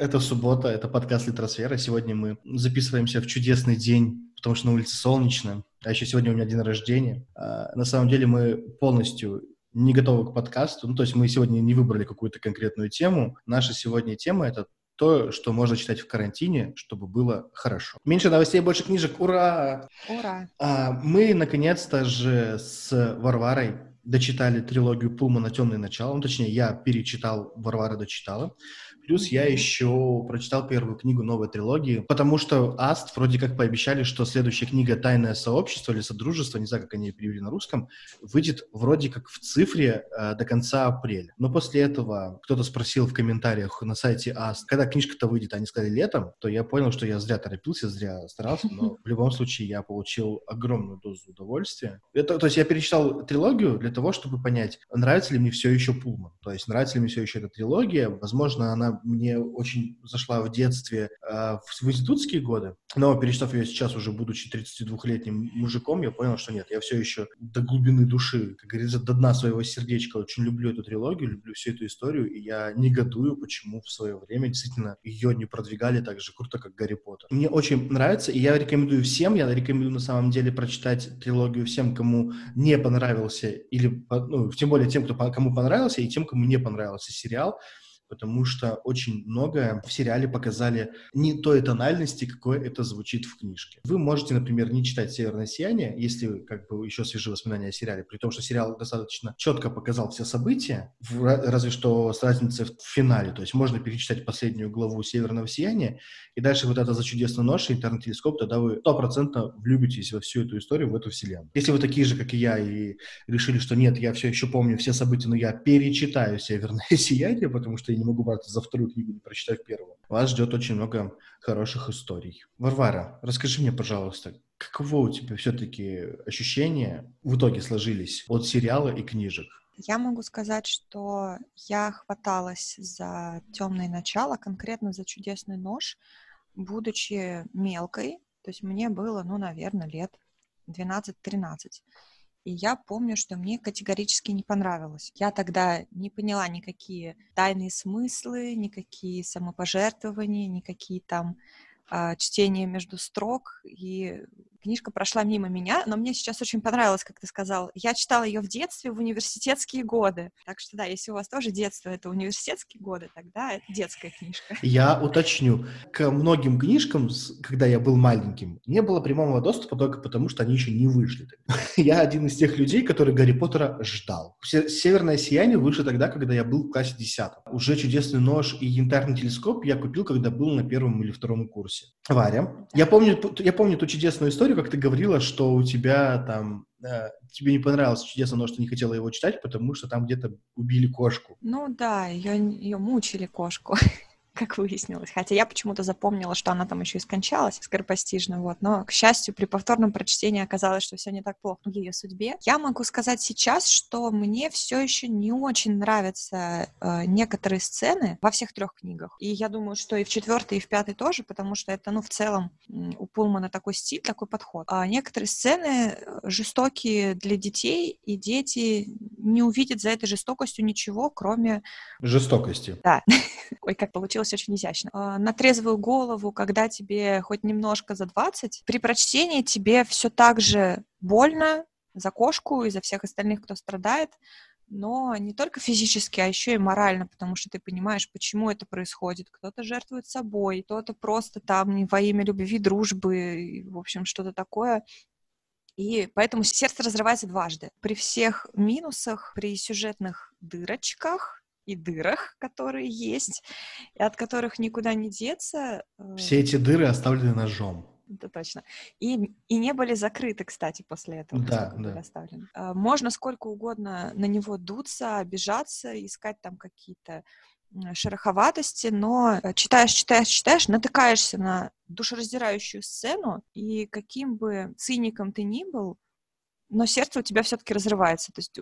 Это суббота, это подкаст «Литросфера». Сегодня мы записываемся в чудесный день, потому что на улице солнечно, а еще сегодня у меня день рождения. А, на самом деле мы полностью не готовы к подкасту, ну, то есть мы сегодня не выбрали какую-то конкретную тему. Наша сегодня тема — это то, что можно читать в карантине, чтобы было хорошо. Меньше новостей, больше книжек. Ура! Ура! А, мы, наконец-то же, с Варварой дочитали трилогию Пулмана «Темное начало». Ну, точнее, я перечитал, Варвара дочитала. Плюс я еще прочитал первую книгу новой трилогии, потому что Аст вроде как пообещали, что следующая книга «Тайное сообщество» или «Содружество», не знаю, как они перевели на русском, выйдет вроде как в цифре э, до конца апреля. Но после этого кто-то спросил в комментариях на сайте Аст, когда книжка-то выйдет, они сказали летом, то я понял, что я зря торопился, зря старался, но в любом случае я получил огромную дозу удовольствия. Это, то есть я перечитал трилогию для того, чтобы понять, нравится ли мне все еще Пулман, то есть нравится ли мне все еще эта трилогия, возможно, она мне очень зашла в детстве, э, в, в институтские годы, но перечитав ее сейчас уже, будучи 32-летним мужиком, я понял, что нет, я все еще до глубины души, как говорится, до дна своего сердечка очень люблю эту трилогию, люблю всю эту историю, и я негодую, почему в свое время действительно ее не продвигали так же круто, как Гарри Поттер. Мне очень нравится, и я рекомендую всем, я рекомендую на самом деле прочитать трилогию всем, кому не понравился, или, ну, тем более тем, кто, кому понравился, и тем, кому не понравился сериал, потому что очень многое в сериале показали не той тональности, какой это звучит в книжке. Вы можете, например, не читать «Северное сияние», если как бы еще свежие воспоминания о сериале, при том, что сериал достаточно четко показал все события, разве что с разницей в финале. То есть можно перечитать последнюю главу «Северного сияния», и дальше вот это «За чудесной ношей», «Интернет-телескоп», тогда вы стопроцентно влюбитесь во всю эту историю, в эту вселенную. Если вы такие же, как и я, и решили, что нет, я все еще помню все события, но я перечитаю «Северное сияние», потому что не могу браться за вторую книгу, не прочитав первую. Вас ждет очень много хороших историй. Варвара, расскажи мне, пожалуйста, каково у тебя все-таки ощущения в итоге сложились от сериала и книжек? Я могу сказать, что я хваталась за темное начало, конкретно за чудесный нож, будучи мелкой, то есть мне было, ну, наверное, лет 12-13. И я помню, что мне категорически не понравилось. Я тогда не поняла никакие тайные смыслы, никакие самопожертвования, никакие там э, чтения между строк. И Книжка прошла мимо меня, но мне сейчас очень понравилось, как ты сказал. Я читала ее в детстве, в университетские годы. Так что да, если у вас тоже детство — это университетские годы, тогда это детская книжка. Я уточню. К многим книжкам, когда я был маленьким, не было прямого доступа только потому, что они еще не вышли. Я один из тех людей, который Гарри Поттера ждал. «Северное сияние» вышло тогда, когда я был в классе 10. Уже «Чудесный нож» и «Янтарный телескоп» я купил, когда был на первом или втором курсе. Варя, я помню, я помню ту чудесную историю, историю, как ты говорила, что у тебя там э, тебе не понравилось чудесно, но что не хотела его читать, потому что там где-то убили кошку. Ну да, ее, ее мучили кошку. как выяснилось. Хотя я почему-то запомнила, что она там еще и скончалась скоропостижно, вот. Но, к счастью, при повторном прочтении оказалось, что все не так плохо в ее судьбе. Я могу сказать сейчас, что мне все еще не очень нравятся э, некоторые сцены во всех трех книгах. И я думаю, что и в четвертой, и в пятой тоже, потому что это, ну, в целом у Пулмана такой стиль, такой подход. А некоторые сцены э, жестокие для детей, и дети не увидят за этой жестокостью ничего, кроме... Жестокости. Да. Ой, как получилось очень изящно. А, на трезвую голову, когда тебе хоть немножко за 20, при прочтении тебе все так же больно за кошку и за всех остальных, кто страдает, но не только физически, а еще и морально, потому что ты понимаешь, почему это происходит. Кто-то жертвует собой, кто-то просто там во имя любви, дружбы, в общем, что-то такое. И поэтому сердце разрывается дважды. При всех минусах, при сюжетных дырочках, и дырах, которые есть, и от которых никуда не деться. Э, Все эти дыры оставлены ножом. Это точно. И, и не были закрыты, кстати, после этого. Да, да. Оставлены. Э, можно сколько угодно на него дуться, обижаться, искать там какие-то шероховатости, но э, читаешь, читаешь, читаешь, натыкаешься на душераздирающую сцену, и каким бы циником ты ни был, но сердце у тебя все-таки разрывается. То есть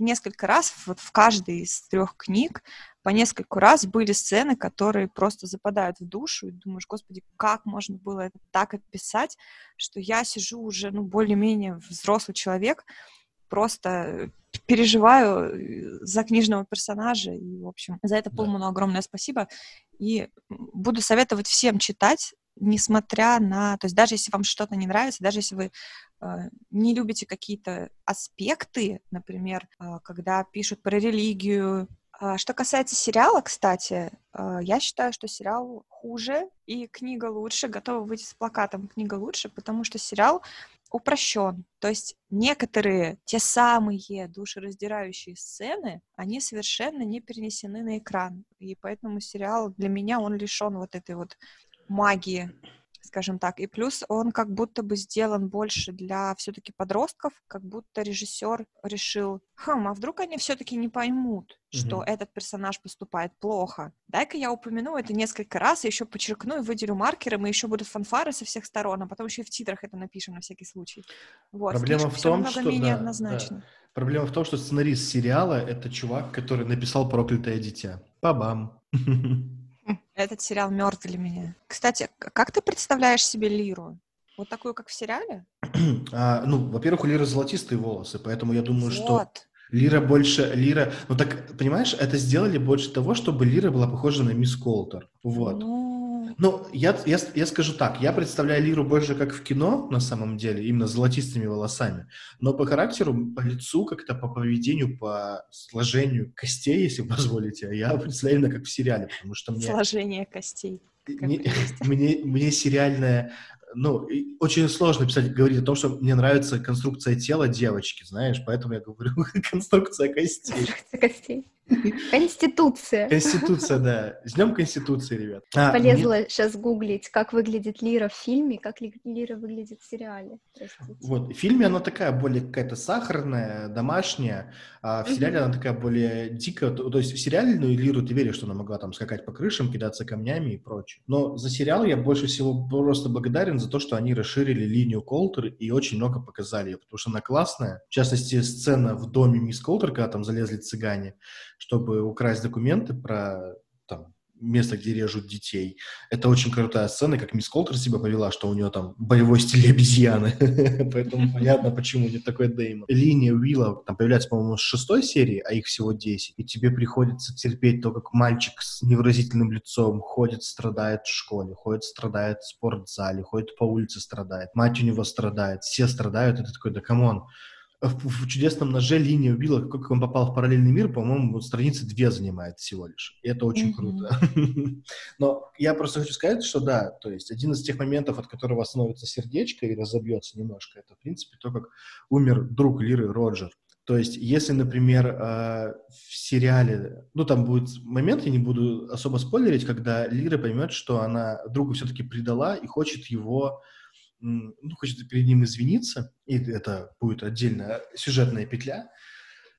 несколько раз вот в каждой из трех книг по несколько раз были сцены, которые просто западают в душу, и думаешь, господи, как можно было это так описать, что я сижу уже, ну, более-менее взрослый человек, просто переживаю э, за книжного персонажа, и, в общем, за это Пулману огромное спасибо, и буду советовать всем читать, несмотря на, то есть даже если вам что-то не нравится, даже если вы э, не любите какие-то аспекты, например, э, когда пишут про религию. Э, что касается сериала, кстати, э, я считаю, что сериал хуже и книга лучше, готова выйти с плакатом «Книга лучше», потому что сериал упрощен. То есть некоторые, те самые душераздирающие сцены, они совершенно не перенесены на экран. И поэтому сериал для меня, он лишен вот этой вот магии скажем так. И плюс он как будто бы сделан больше для все-таки подростков, как будто режиссер решил, хм, а вдруг они все-таки не поймут, что mm-hmm. этот персонаж поступает плохо. Дай-ка я упомяну это несколько раз, еще подчеркну и выделю маркером, и еще будут фанфары со всех сторон, а потом еще и в титрах это напишем на всякий случай. Вот. Проблема в том, что... Менее да, однозначно. Да. Проблема в том, что сценарист сериала — это чувак, который написал «Проклятое дитя». Па-бам. Этот сериал мертв для меня. Кстати, как ты представляешь себе Лиру? Вот такую, как в сериале? а, ну, во-первых, у Лиры золотистые волосы, поэтому я думаю, вот. что Лира больше... Лира... Ну так, понимаешь, это сделали больше того, чтобы Лира была похожа на мисс Колтер. Вот. Ну, ну, я, я, я скажу так, я представляю Лиру больше как в кино, на самом деле, именно с золотистыми волосами, но по характеру, по лицу, как-то по поведению, по сложению костей, если позволите, я представляю именно как в сериале, потому что мне... Сложение костей. Мне, мне, мне сериальная ну, очень сложно писать, говорить о том, что мне нравится конструкция тела девочки, знаешь, поэтому я говорю конструкция костей. Конструкция костей. Конституция. Конституция, да. С днем Конституции, ребят. А, Полезла мне... сейчас гуглить, как выглядит Лира в фильме, как Лира выглядит в сериале. Простите. Вот, в фильме она такая более какая-то сахарная, домашняя, а в сериале она такая более дикая. То, то есть в сериальную Лиру ты веришь, что она могла там скакать по крышам, кидаться камнями и прочее. Но за сериал я больше всего просто благодарен за то, что они расширили линию Колтер и очень много показали ее, потому что она классная. В частности, сцена в доме мисс Колтер, когда там залезли цыгане, чтобы украсть документы про там, место, где режут детей. Это очень крутая сцена, как мисс Колтер себя повела, что у нее там боевой стиль обезьяны. Поэтому понятно, почему не такой Деймон. Линия Уилла там появляется, по-моему, с шестой серии, а их всего 10. И тебе приходится терпеть то, как мальчик с невыразительным лицом ходит, страдает в школе, ходит, страдает в спортзале, ходит по улице, страдает. Мать у него страдает, все страдают. И ты такой, да come on, в, в чудесном ноже линия Уилла, как он попал в параллельный мир, по-моему, страницы две занимает всего лишь. И это очень mm-hmm. круто. Но я просто хочу сказать, что да, то есть один из тех моментов, от которого остановится сердечко и разобьется немножко, это, в принципе, то, как умер друг Лиры Роджер. То есть, если, например, э, в сериале, ну, там будет момент, я не буду особо спойлерить, когда Лира поймет, что она друга все-таки предала и хочет его ну, хочет перед ним извиниться, и это будет отдельная сюжетная петля,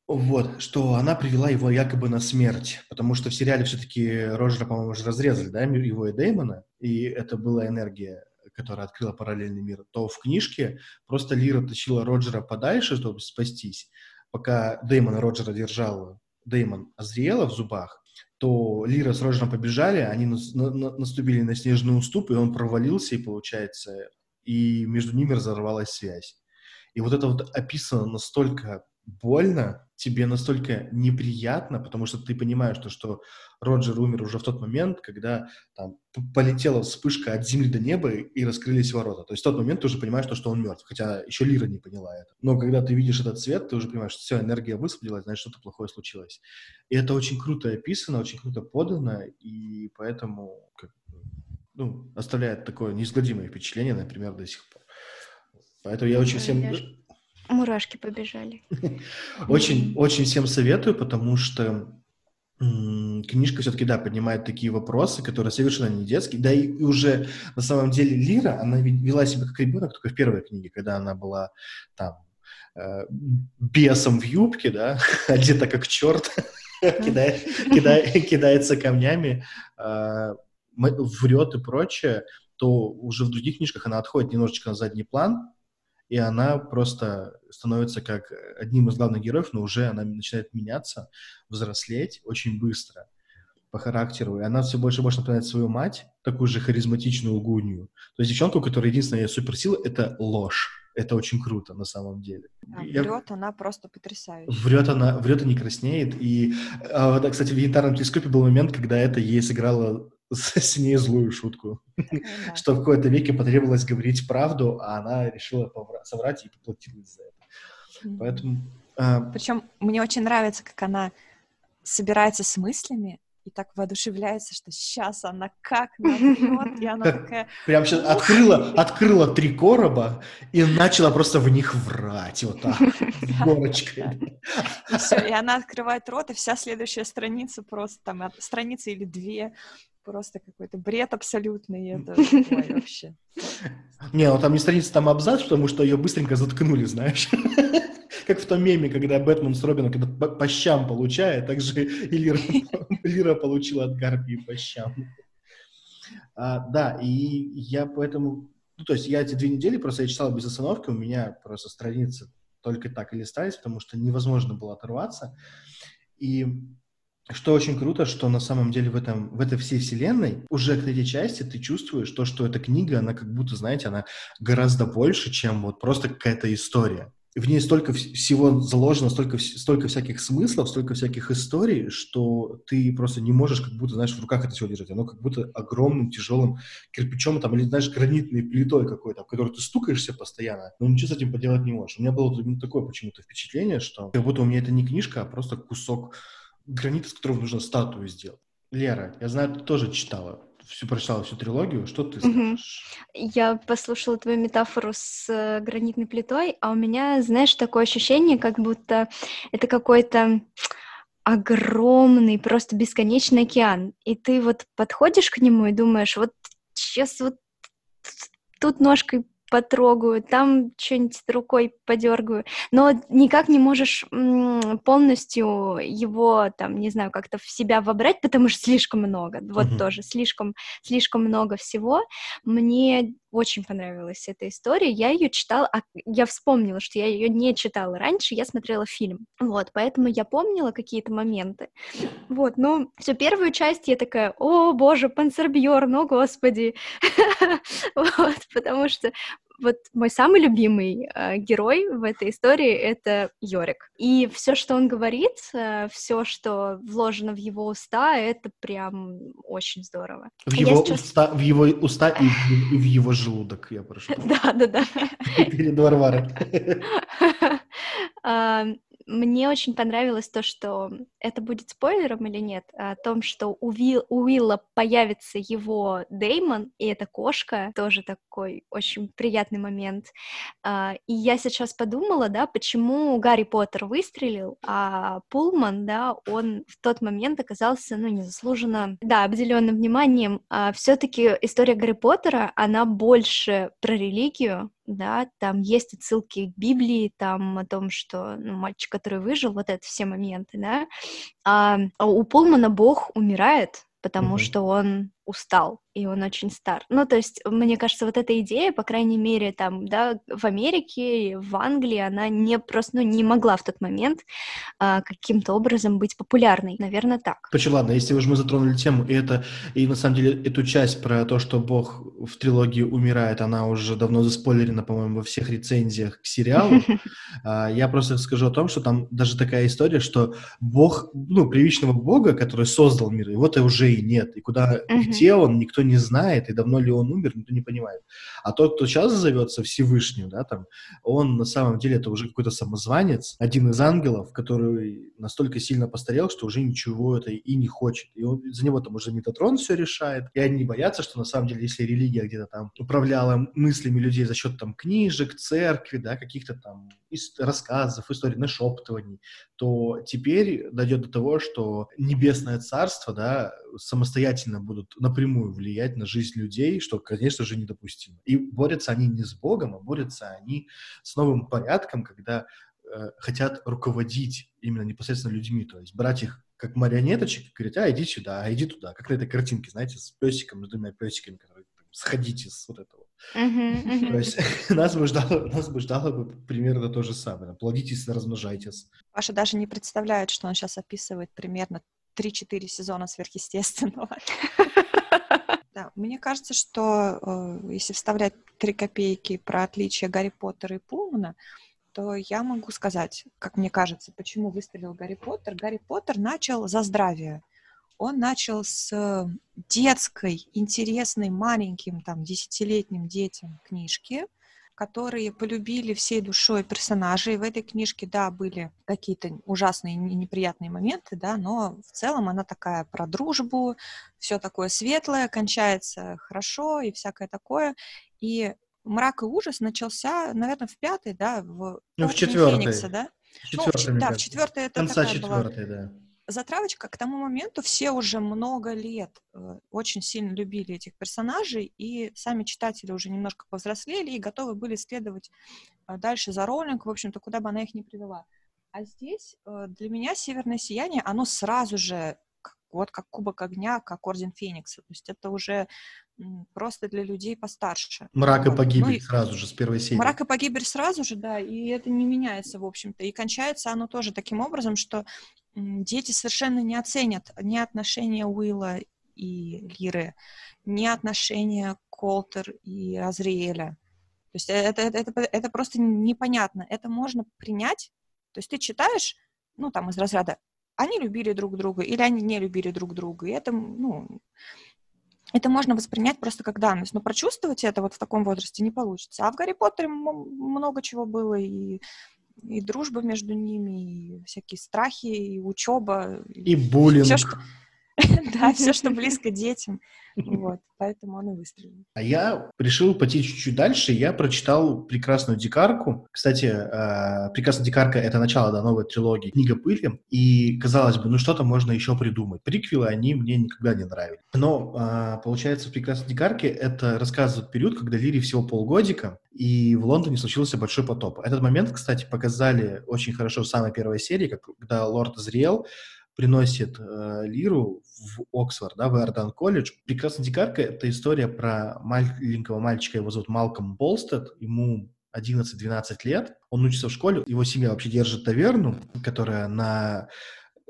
вот, что она привела его якобы на смерть, потому что в сериале все-таки Роджера, по-моему, уже разрезали, да, его и Дэймона, и это была энергия, которая открыла параллельный мир, то в книжке просто Лира тащила Роджера подальше, чтобы спастись, пока Дэймон Роджера держал, Дэймон Азриэла в зубах, то Лира с Роджером побежали, они на, на, наступили на снежный уступ, и он провалился, и, получается, и между ними разорвалась связь. И вот это вот описано настолько больно, тебе настолько неприятно, потому что ты понимаешь, что, что Роджер умер уже в тот момент, когда там полетела вспышка от земли до неба и раскрылись ворота. То есть в тот момент ты уже понимаешь, что, что он мертв, хотя еще Лира не поняла это. Но когда ты видишь этот цвет, ты уже понимаешь, что все, энергия высвободилась, значит, что-то плохое случилось. И это очень круто описано, очень круто подано, и поэтому ну, оставляет такое неизгладимое впечатление, например, до сих пор. Поэтому я очень всем... Мурашки побежали. Очень, очень всем советую, потому что книжка все-таки, да, поднимает такие вопросы, которые совершенно не детские. Да и уже на самом деле Лира, она вела себя как ребенок только в первой книге, когда она была там э, бесом в юбке, да, одета как черт, кидает, кидает, кидается камнями, э, врет и прочее, то уже в других книжках она отходит немножечко на задний план, и она просто становится как одним из главных героев, но уже она начинает меняться, взрослеть очень быстро по характеру, и она все больше и больше напоминает свою мать, такую же харизматичную гунью. То есть девчонку, у которой единственная суперсила — это ложь. Это очень круто на самом деле. Да, Я- врет она просто потрясающая. Врет она, врет и не краснеет. И, а, да, кстати, в янтарном телескопе был момент, когда это ей сыграло с, ней злую шутку. Да. Что в какой-то веке потребовалось говорить правду, а она решила соврать и поплатилась за это. Поэтому... а, Причем мне очень нравится, как она собирается с мыслями и так воодушевляется, что сейчас она как наврет, и она такая, Прям сейчас открыла, открыла три короба и начала просто в них врать вот так, горочкой. и все, и она открывает рот, и вся следующая страница просто там, от- страница или две, просто какой-то бред абсолютный, это ой, вообще. Не, ну там не страница, там абзац, потому что ее быстренько заткнули, знаешь. Как в том меме, когда Бэтмен с Робином когда по, по щам получает, так же и Лира, Лира получила от Гарпии по щам. А, да, и я поэтому... Ну, то есть я эти две недели просто я читал без остановки, у меня просто страницы только так и листались, потому что невозможно было оторваться. И что очень круто, что на самом деле в, этом, в этой всей вселенной уже к третьей части ты чувствуешь то, что эта книга, она как будто, знаете, она гораздо больше, чем вот просто какая-то история. В ней столько вс- всего заложено, столько, столько всяких смыслов, столько всяких историй, что ты просто не можешь как будто, знаешь, в руках это все держать. Оно как будто огромным, тяжелым кирпичом там, или, знаешь, гранитной плитой какой-то, в которую ты стукаешься постоянно, но ничего с этим поделать не можешь. У меня было именно такое почему-то впечатление, что как будто у меня это не книжка, а просто кусок гранита, из которого нужно статую сделать. Лера, я знаю, ты тоже читала, всю прочитала всю трилогию. Что ты скажешь? Я послушала твою метафору с э, гранитной плитой, а у меня, знаешь, такое ощущение, как будто это какой-то огромный, просто бесконечный океан. И ты вот подходишь к нему и думаешь, вот сейчас вот тут ножкой потрогаю, там что-нибудь рукой подергаю, но никак не можешь полностью его, там, не знаю, как-то в себя вобрать, потому что слишком много. Вот Мгм. тоже слишком, слишком много всего. Мне очень понравилась эта история. Я ее читала, а я вспомнила, что я ее не читала раньше, я смотрела фильм. Вот, поэтому я помнила какие-то моменты. Вот, ну, всю первую часть я такая, о, боже, Панцербьерн, о, господи. Вот, потому что вот мой самый любимый э, герой в этой истории это Йорик. И все, что он говорит, все, что вложено в его уста, это прям очень здорово. В Я его, сейчас- уста, в его уста и в, и в его желудок, я прошу. Да, да, да. Перед Варварой. А, Мне очень понравилось то, что это будет спойлером или нет, о том, что у, Вил- у Уилла появится его Деймон, и эта кошка, тоже такой очень приятный момент. А, И я сейчас подумала, да, почему Гарри Поттер выстрелил, а Пулман, да, он в тот момент оказался, ну, незаслуженно, да, обделенным вниманием. Все-таки история Гарри Поттера, она больше про религию, да, там есть отсылки к Библии, там о том, что ну, мальчик, который выжил, вот это все моменты, да, а, а у Пулмана Бог умирает, потому Мгм. что он устал, и он очень стар. Ну, то есть, мне кажется, вот эта идея, по крайней мере, там, да, в Америке, в Англии, она не просто, ну, не могла в тот момент а, каким-то образом быть популярной. Наверное, так. Короче, ладно, если уж мы затронули тему, и это, и на самом деле эту часть про то, что Бог в трилогии умирает, она уже давно заспойлерена, по-моему, во всех рецензиях к сериалу. А, Я просто скажу о том, что там даже такая история, что Бог, ну, привычного Бога, который создал мир, его-то уже и нет. И куда, Мгм. Где он, никто не знает, и давно ли он умер, никто не понимает. А тот, кто сейчас зовется Всевышним, да, там, он на самом деле это уже какой-то самозванец, один из ангелов, который настолько сильно постарел, что уже ничего это и не хочет. И он, за него там уже Метатрон все решает. И они боятся, что на самом деле, если религия где-то там управляла мыслями людей за счет там книжек, церкви, да, каких-то там ис- рассказов, историй, нашептываний, то теперь дойдет до того, что небесное царство, да, самостоятельно будут напрямую влиять на жизнь людей, что, конечно же, недопустимо. И борются они не с Богом, а борются они с новым порядком, когда э, хотят руководить именно непосредственно людьми, то есть брать их как марионеточек и говорить, а, иди сюда, а иди туда. Как на этой картинке, знаете, с песиком, с двумя песиками, которые сходите с вот этого. То есть нас бы ждало, нас бы ждало бы примерно то же самое. Плодитесь, размножайтесь. Паша даже не представляет, что он сейчас описывает примерно 3-4 сезона сверхъестественного. Да, мне кажется, что э, если вставлять три копейки про отличие Гарри Поттера и Пулмана, то я могу сказать, как мне кажется, почему выстрелил Гарри Поттер. Гарри Поттер начал за здравие. Он начал с детской, интересной, маленьким, там, десятилетним детям книжки, которые полюбили всей душой персонажей. В этой книжке, да, были какие-то ужасные и неприятные моменты, да, но в целом она такая про дружбу, все такое светлое, кончается хорошо и всякое такое. И мрак и ужас начался, наверное, в пятой, да, в, ну, в четвертой. Феникса, да? Четвертой, ну, в, да, в четвертой это Конца такая четвертой, была да. Затравочка. К тому моменту все уже много лет э, очень сильно любили этих персонажей, и сами читатели уже немножко повзрослели и готовы были следовать э, дальше за Роллинг, в общем-то, куда бы она их ни привела. А здесь э, для меня «Северное сияние», оно сразу же вот как Кубок огня, как Орден Феникса. То есть это уже просто для людей постарше. Мрак и погибель ну, сразу же, с первой серии. Мрак и погибель сразу же, да, и это не меняется, в общем-то. И кончается оно тоже таким образом, что дети совершенно не оценят ни отношения Уилла и Лиры, ни отношения Колтер и Азриэля. То есть это, это, это, это просто непонятно. Это можно принять. То есть ты читаешь, ну, там, из разряда они любили друг друга или они не любили друг друга. И это, ну, это можно воспринять просто как данность, но прочувствовать это вот в таком возрасте не получится. А в Гарри Поттере много чего было, и, и дружба между ними, и всякие страхи, и учеба. И буллинг. Все, что... Да, все, что близко детям. Вот, поэтому он и выстрелил. А я решил пойти чуть-чуть дальше. Я прочитал «Прекрасную дикарку». Кстати, э, «Прекрасная дикарка» — это начало да, новой трилогии «Книга пыли». И, казалось бы, ну что-то можно еще придумать. Приквелы, они мне никогда не нравились. Но, э, получается, в «Прекрасной дикарке» это рассказывает период, когда Лире всего полгодика, и в Лондоне случился большой потоп. Этот момент, кстати, показали очень хорошо в самой первой серии, когда лорд зрел, приносит э, Лиру в Оксфорд, да, в Эрдан колледж. «Прекрасная дикарка» — это история про маленького мальчика, его зовут Малком Болстед, ему 11-12 лет, он учится в школе, его семья вообще держит таверну, которая на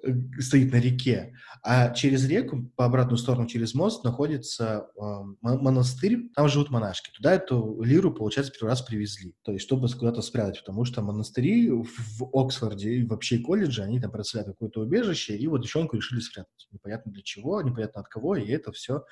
Э, стоит на реке, а через реку, по обратную сторону, через мост, находится э, монастырь, там живут монашки. Туда эту лиру, получается, первый раз привезли, то есть чтобы куда-то спрятать, потому что монастыри в Оксфорде и вообще колледже, они там представляют какое-то убежище, и вот девчонку решили спрятать. Непонятно для чего, непонятно от кого, и это все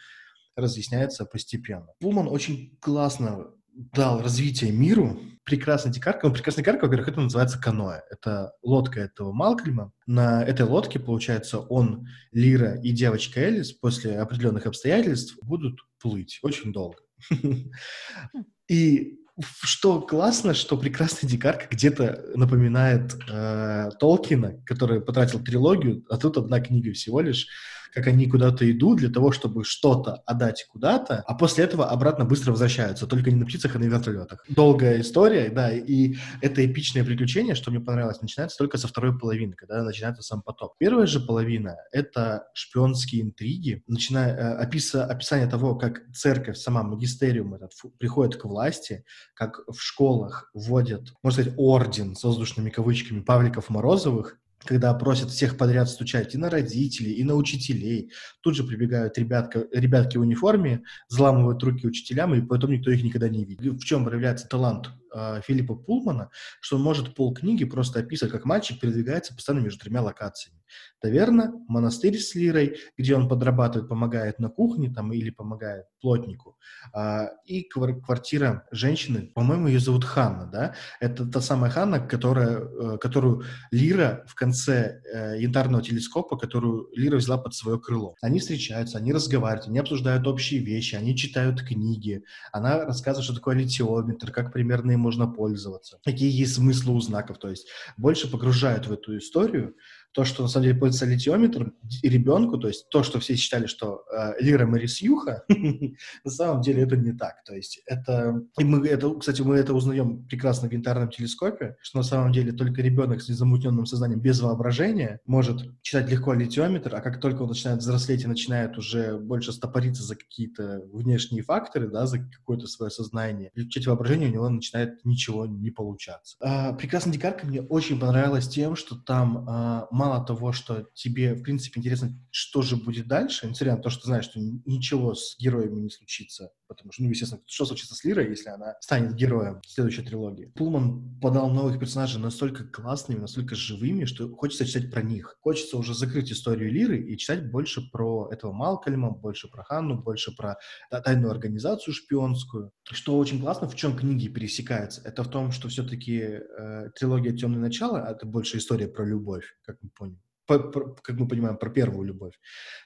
разъясняется постепенно. Пулман очень классно дал развитие миру. Прекрасная дикарка. Ну, прекрасная дикарка, во-первых, это называется каноэ. Это лодка этого Малкольма. На этой лодке, получается, он, Лира и девочка Элис после определенных обстоятельств будут плыть очень долго. И что классно, что прекрасная дикарка где-то напоминает э, Толкина, который потратил трилогию, а тут одна книга всего лишь как они куда-то идут для того, чтобы что-то отдать куда-то, а после этого обратно быстро возвращаются, только не на птицах, а на вертолетах. Долгая история, да, и это эпичное приключение, что мне понравилось, начинается только со второй половины, когда начинается сам поток. Первая же половина — это шпионские интриги, начиная э, описа, описание того, как церковь, сама магистериум этот приходит к власти, как в школах вводят, можно сказать, орден с воздушными кавычками Павликов Морозовых, когда просят всех подряд стучать и на родителей, и на учителей. Тут же прибегают ребятка, ребятки в униформе, взламывают руки учителям, и потом никто их никогда не видит. В чем проявляется талант э, Филиппа Пулмана, что он может полкниги просто описывать, как мальчик передвигается постоянно между тремя локациями. Таверна, монастырь с лирой, где он подрабатывает, помогает на кухне там, или помогает плотнику. А, и квартира женщины, по-моему, ее зовут Ханна, да? Это та самая Ханна, которая, э, которую Лира в конце э, янтарного телескопа, которую Лира взяла под свое крыло. Они встречаются, они разговаривают, они обсуждают общие вещи, они читают книги. Она рассказывает, что такое литиометр, как примерно им можно пользоваться, какие есть смыслы у знаков. То есть больше погружают в эту историю, то, что на самом деле пользуется литиометром, ребенку, то есть то, что все считали, что э, Лира Марисюха, на самом деле это не так. То есть это, и мы это, кстати, мы это узнаем прекрасно в янтарном телескопе, что на самом деле только ребенок с незамутненным сознанием без воображения может читать легко литиометр, а как только он начинает взрослеть и начинает уже больше стопориться за какие-то внешние факторы, да, за какое-то свое сознание, включать воображение, у него начинает ничего не получаться. А, «Прекрасная дикарка» мне очень понравилась тем, что там а, мало того, что тебе, в принципе, интересно, что же будет дальше, несмотря на то, что ты знаешь, что ничего с героями не случится, потому что, ну, естественно, что случится с Лирой, если она станет героем следующей трилогии. Пулман подал новых персонажей настолько классными, настолько живыми, что хочется читать про них. Хочется уже закрыть историю Лиры и читать больше про этого Малкольма, больше про Ханну, больше про тайную организацию шпионскую. Что очень классно, в чем книги пересекаются, это в том, что все-таки э, трилогия «Темное начало» — это больше история про любовь, как мы поняли. По, по, как мы понимаем, про первую любовь.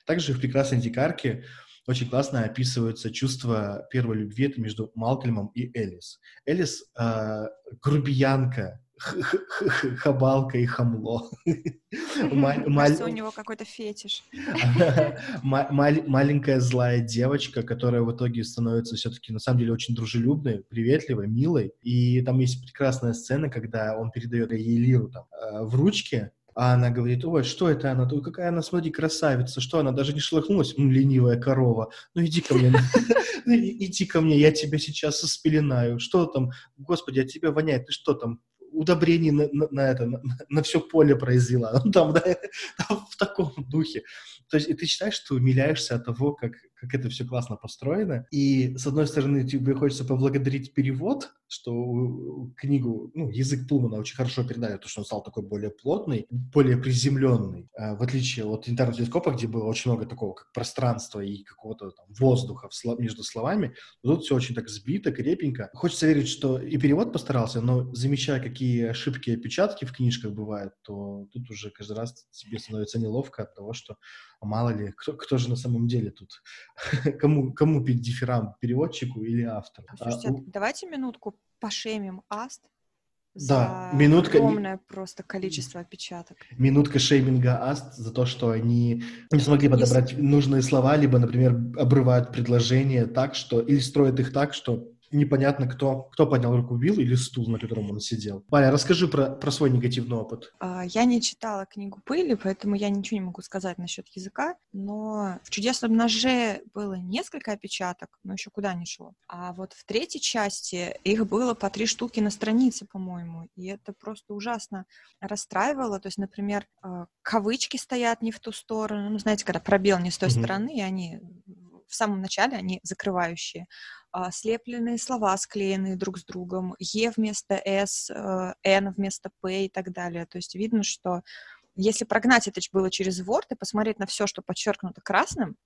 Также в «Прекрасной дикарке» очень классно описываются чувства первой любви это между Малкольмом и Элис. Элис э, грубиянка, хабалка и хамло. Кажется, у него какой-то фетиш. Маленькая злая девочка, которая в итоге становится все-таки на самом деле очень дружелюбной, приветливой, милой. И там есть прекрасная сцена, когда он передает ей лиру э, в ручке, а она говорит, ой, что это она? Ой, какая она, смотри, красавица. Что она даже не шелохнулась? М, ленивая корова. Ну иди ко мне. Ну, иди ко мне, я тебя сейчас спеленаю. Что там? Господи, от тебя воняет. Ты что там? удобрений на, это, на, все поле произвела. Там, да, в таком духе. То есть и ты считаешь, что умиляешься от того, как, как это все классно построено. И, с одной стороны, тебе хочется поблагодарить перевод, что книгу, ну, язык Пулмана очень хорошо передали, то, что он стал такой более плотный, более приземленный, а, в отличие от интернет телескопа, где было очень много такого как пространства и какого-то там воздуха между словами. Тут все очень так сбито, крепенько. Хочется верить, что и перевод постарался, но замечая, какие ошибки и опечатки в книжках бывают, то тут уже каждый раз тебе становится неловко от того, что мало ли, кто, кто же на самом деле тут, кому, кому пить дифферам, переводчику или автору. Слушайте, а, давайте минутку пошемим Аст да, за минутка, огромное просто количество опечаток. Минутка шейминга Аст за то, что они не смогли подобрать Если... нужные слова, либо, например, обрывают предложения так, что или строят их так, что непонятно, кто, кто поднял руку, Билл или стул, на котором он сидел. Валя, расскажи про, про свой негативный опыт. А, я не читала книгу «Пыли», поэтому я ничего не могу сказать насчет языка, но в «Чудесном ноже» было несколько опечаток, но еще куда не шло. А вот в третьей части их было по три штуки на странице, по-моему, и это просто ужасно расстраивало. То есть, например, а, кавычки стоят не в ту сторону, ну, знаете, когда пробел не с той mm-hmm. стороны, и они в самом начале они закрывающие, а, слепленные слова, склеенные друг с другом, Е вместо С, э, Н вместо П и так далее. То есть видно, что если прогнать это было через Word и посмотреть на все, что подчеркнуто красным,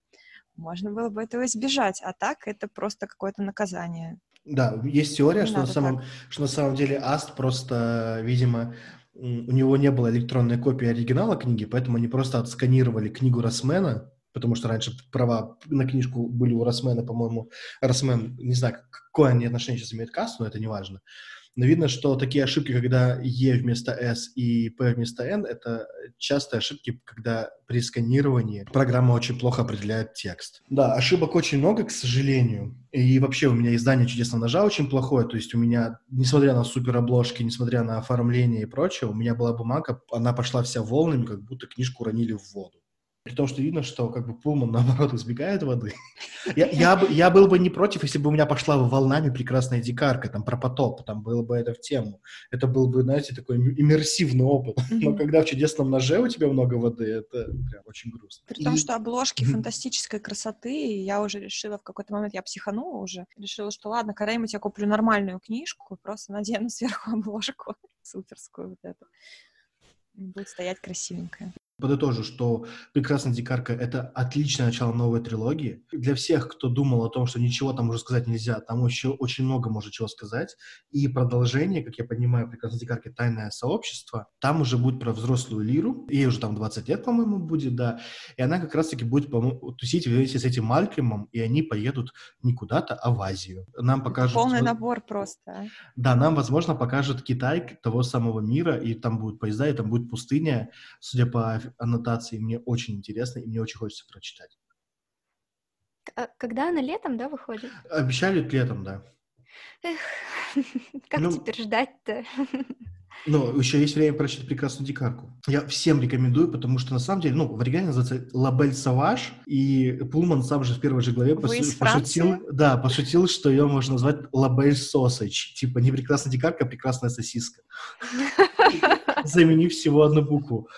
можно было бы этого избежать, а так это просто какое-то наказание. Да, есть теория, что на, самом, что на самом деле Аст просто, видимо, у него не было электронной копии оригинала книги, поэтому они просто отсканировали книгу Росмена, потому что раньше права на книжку были у Росмена, по-моему, Росмен, не знаю, какое они отношение сейчас имеет к кассу, но это не важно. Но видно, что такие ошибки, когда Е вместо С и П вместо Н, это частые ошибки, когда при сканировании программа очень плохо определяет текст. Да, ошибок очень много, к сожалению. И вообще у меня издание «Чудесного ножа» очень плохое. То есть у меня, несмотря на супер обложки, несмотря на оформление и прочее, у меня была бумага, она пошла вся волнами, как будто книжку уронили в воду. При том, что видно, что как бы Пулман, наоборот, избегает воды. Я, я, я был бы не против, если бы у меня пошла волнами прекрасная дикарка, там, про потоп, там было бы это в тему. Это был бы, знаете, такой иммерсивный опыт. Но когда в чудесном ноже у тебя много воды, это прям очень грустно. При том, что обложки фантастической красоты, я уже решила в какой-то момент, я психанула уже, решила, что ладно, когда-нибудь я куплю нормальную книжку, просто надену сверху обложку суперскую вот эту. Будет стоять красивенькая. Подытожу, что «Прекрасная дикарка» — это отличное начало новой трилогии. Для всех, кто думал о том, что ничего там уже сказать нельзя, там еще очень много может чего сказать. И продолжение, как я понимаю, «Прекрасной дикарки. Тайное сообщество», там уже будет про взрослую Лиру. Ей уже там 20 лет, по-моему, будет, да. И она как раз-таки будет тусить вместе с этим Малькольмом, и они поедут не куда-то, а в Азию. Нам покажут... Полный набор просто. А. Да, нам, возможно, покажут Китай того самого мира, и там будут поезда, и там будет пустыня, судя по аннотации мне очень интересно, и мне очень хочется прочитать. А когда она летом, да, выходит? Обещали летом, да. Эх, как ну, теперь ждать-то? Ну, еще есть время прочитать «Прекрасную дикарку». Я всем рекомендую, потому что, на самом деле, ну, в оригинале называется «Лабель Саваж», и Пулман сам же в первой же главе пос... пошутил, да, пошутил, что ее можно назвать «Лабель Сосач», типа не «Прекрасная дикарка», а «Прекрасная сосиска», заменив всего одну букву.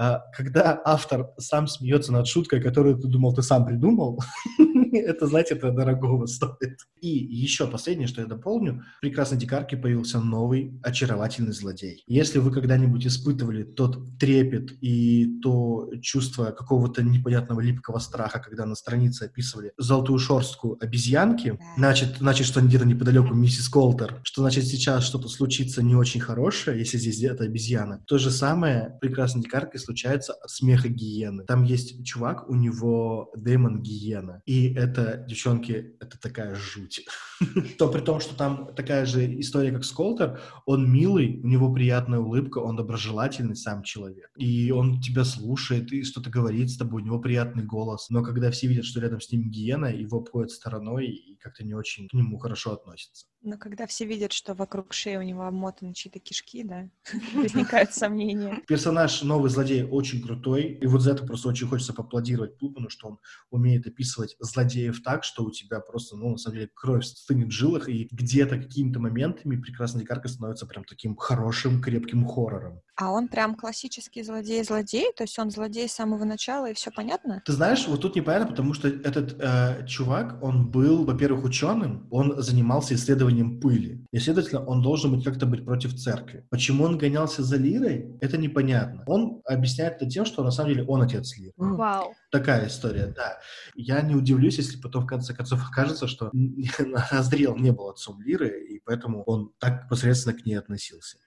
А, когда автор сам смеется над шуткой, которую ты думал, ты сам придумал, это, знаете, это дорогого стоит. И еще последнее, что я дополню. В «Прекрасной дикарке» появился новый очаровательный злодей. Если вы когда-нибудь испытывали тот трепет и то чувство какого-то непонятного липкого страха, когда на странице описывали золотую шорстку обезьянки, значит, значит, что где-то неподалеку миссис Колтер, что значит сейчас что-то случится не очень хорошее, если здесь это обезьяна. То же самое в «Прекрасной дикарке» случается от смеха гиены. Там есть чувак, у него демон гиена. И это, девчонки, это такая жуть. То при том, что там такая же история, как Сколтер, он милый, у него приятная улыбка, он доброжелательный сам человек. И он тебя слушает и что-то говорит с тобой, у него приятный голос. Но когда все видят, что рядом с ним гиена, его обходят стороной и как-то не очень к нему хорошо относятся. Но когда все видят, что вокруг шеи у него обмотаны чьи-то кишки, да, возникают сомнения. Персонаж новый злодей очень крутой, и вот за это просто очень хочется поаплодировать Пупану, что он умеет описывать злодеев так, что у тебя просто, ну, на самом деле, кровь стынет в жилах, и где-то какими-то моментами прекрасная дикарка становится прям таким хорошим, крепким хоррором. А он прям классический злодей-злодей? То есть он злодей с самого начала, и все понятно? Ты знаешь, вот тут непонятно, потому что этот э, чувак, он был, во-первых, ученым, он занимался исследованием пыли. И, следовательно, он должен быть как-то быть против церкви. Почему он гонялся за Лирой, это непонятно. Он объясняет это тем, что на самом деле он отец Лиры. Вау. Такая история, да. Я не удивлюсь, если потом в конце концов окажется, что Азриэл не был отцом Лиры, и поэтому он так посредственно к ней относился.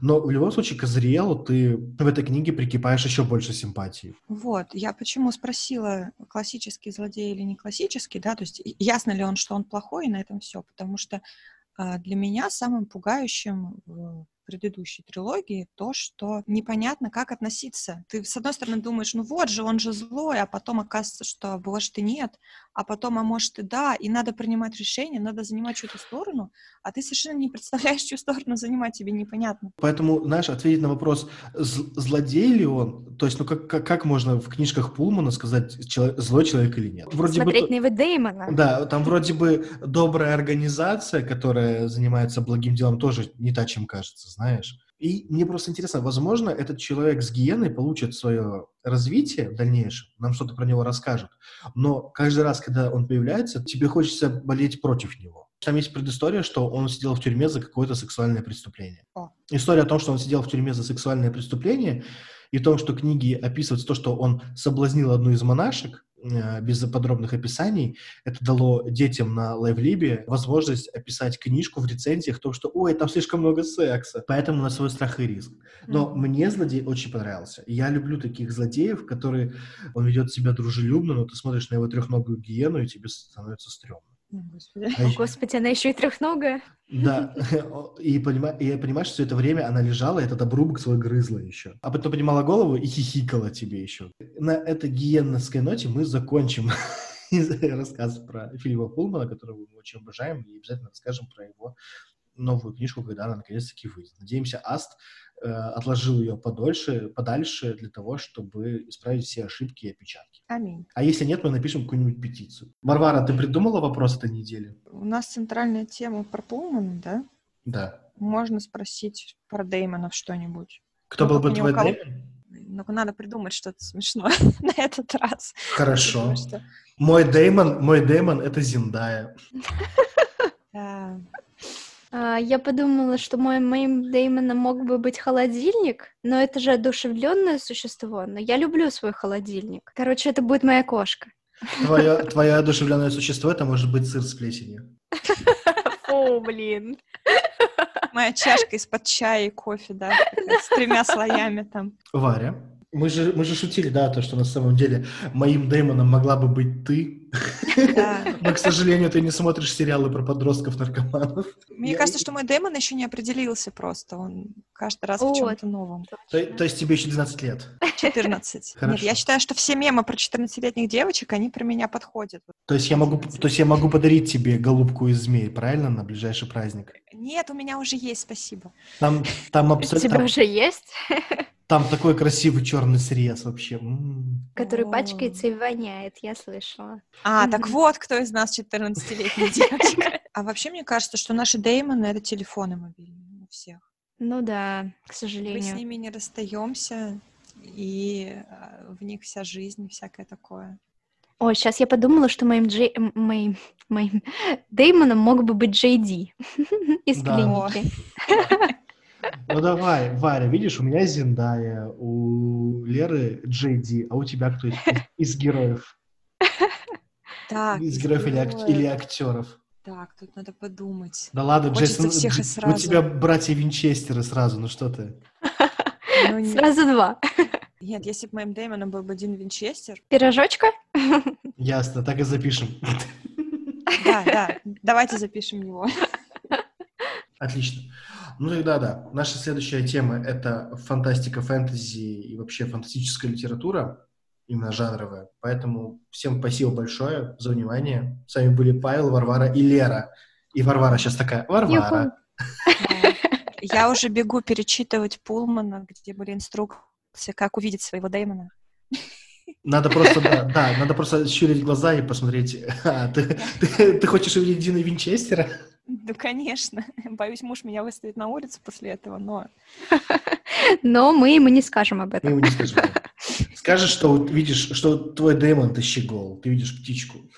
Но в любом случае к Азриэлу ты в этой книге прикипаешь еще больше симпатии. Вот, я почему спросила, классический злодей или не классический, да, то есть ясно ли он, что он плохой, и на этом все, потому что э, для меня самым пугающим в предыдущей трилогии то, что непонятно, как относиться. Ты, с одной стороны, думаешь, ну вот же, он же злой, а потом оказывается, что, может, и нет, а потом, а может, и да, и надо принимать решение, надо занимать чью-то сторону, а ты совершенно не представляешь, чью сторону занимать, тебе непонятно. Поэтому, знаешь, ответить на вопрос, злодей ли он, то есть, ну как, как, как можно в книжках Пулмана сказать, человек, злой человек или нет? Вроде Смотреть бы, на его Дэймона. Да, там вроде бы добрая организация, которая занимается благим делом, тоже не та, чем кажется, знаешь. И мне просто интересно, возможно, этот человек с гиеной получит свое развитие в дальнейшем, нам что-то про него расскажут, но каждый раз, когда он появляется, тебе хочется болеть против него. Там есть предыстория, что он сидел в тюрьме за какое-то сексуальное преступление. О. История о том, что он сидел в тюрьме за сексуальное преступление, и том, что книги описываются то, что он соблазнил одну из монашек, без подробных описаний, это дало детям на лайвлибе возможность описать книжку в рецензиях, то, что «Ой, там слишком много секса». Поэтому на свой страх и риск. Но mm-hmm. мне злодей очень понравился. Я люблю таких злодеев, которые... Он ведет себя дружелюбно, но ты смотришь на его трехногую гиену, и тебе становится стрёмно. Господи. А О, Господи, она еще и трехногая. Да, и, понима... и я понимаю, что все это время она лежала, и этот обрубок свой грызла еще. А потом поднимала голову и хихикала тебе еще. На этой гиенновской ноте мы закончим рассказ про Филиппа Пулмана, которого мы очень обожаем, и обязательно расскажем про его новую книжку, когда она наконец-таки выйдет. Надеемся, Аст э, отложил ее подольше, подальше для того, чтобы исправить все ошибки и опечатки. Аминь. А если нет, мы напишем какую-нибудь петицию. Варвара, ты придумала вопрос этой недели? У нас центральная тема про Пулмана, да? Да. Можно спросить про Деймонов что-нибудь. Кто ну, был бы твой кого... Деймон? Ну, надо придумать что-то смешное на этот раз. Хорошо. Потому, что... Мой Деймон, мой Деймон — это Зиндая. А, я подумала, что мой, моим Деймоном мог бы быть холодильник, но это же одушевленное существо, но я люблю свой холодильник. Короче, это будет моя кошка. Твое, твое одушевленное существо это может быть сыр с плесенью. О, блин. Моя чашка из-под чая и кофе, да, с тремя слоями там. Варя, мы же, мы же шутили, да, то, что на самом деле моим Дэймоном могла бы быть ты. Но, к сожалению, ты не смотришь сериалы про подростков-наркоманов. Мне кажется, что мой Дэймон еще не определился просто. Он каждый раз в чем-то новом. То, есть тебе еще 12 лет? 14. Хорошо. Нет, я считаю, что все мемы про 14-летних девочек, они про меня подходят. То есть, я могу, то есть я могу подарить тебе голубку из змей, правильно, на ближайший праздник? Нет, у меня уже есть, спасибо. Там, там абсолютно... У тебя уже есть? Там такой красивый черный срез вообще. Который пачкается и воняет, я слышала. А, так вот, кто из нас 14-летний девочка. А вообще, мне кажется, что наши Деймоны — это телефоны мобильные у всех. Ну да, к сожалению. Мы с ними не расстаемся. и э, в них вся жизнь, всякое такое. Ой, сейчас я подумала, что моим, Джей... моим, моим Деймоном мог бы быть Джей Ди из Да. клиники. Ну давай, Варя, видишь, у меня Зиндая, у Леры Джейди, а у тебя кто из, из героев? Так, Из героев или, ак- или актеров? Так, тут надо подумать. Да ладно, Хочется Джейсон, всех и Дж- сразу. у тебя братья Винчестеры сразу, ну что ты? Ну, нет, Сразу два. нет, если бы моим Дэймоном был бы Дин Винчестер, Пирожочка? Ясно, так и запишем. да, да, давайте запишем его. Отлично. Ну тогда да. Наша следующая тема — это фантастика, фэнтези и вообще фантастическая литература, именно жанровая. Поэтому всем спасибо большое за внимание. С вами были Павел, Варвара и Лера. И Варвара сейчас такая, Варвара. Да. Я уже бегу перечитывать Пулмана, где были инструкции, как увидеть своего Дэймона. Надо просто, да, да, надо просто щурить глаза и посмотреть. А, ты, ты, ты хочешь увидеть Дина Винчестера? Ну, конечно. Боюсь, муж меня выставит на улицу после этого, но... Но мы ему не скажем об Мы этом. ему не скажем. Скажешь, что видишь, что твой демон — ты щегол, ты видишь птичку.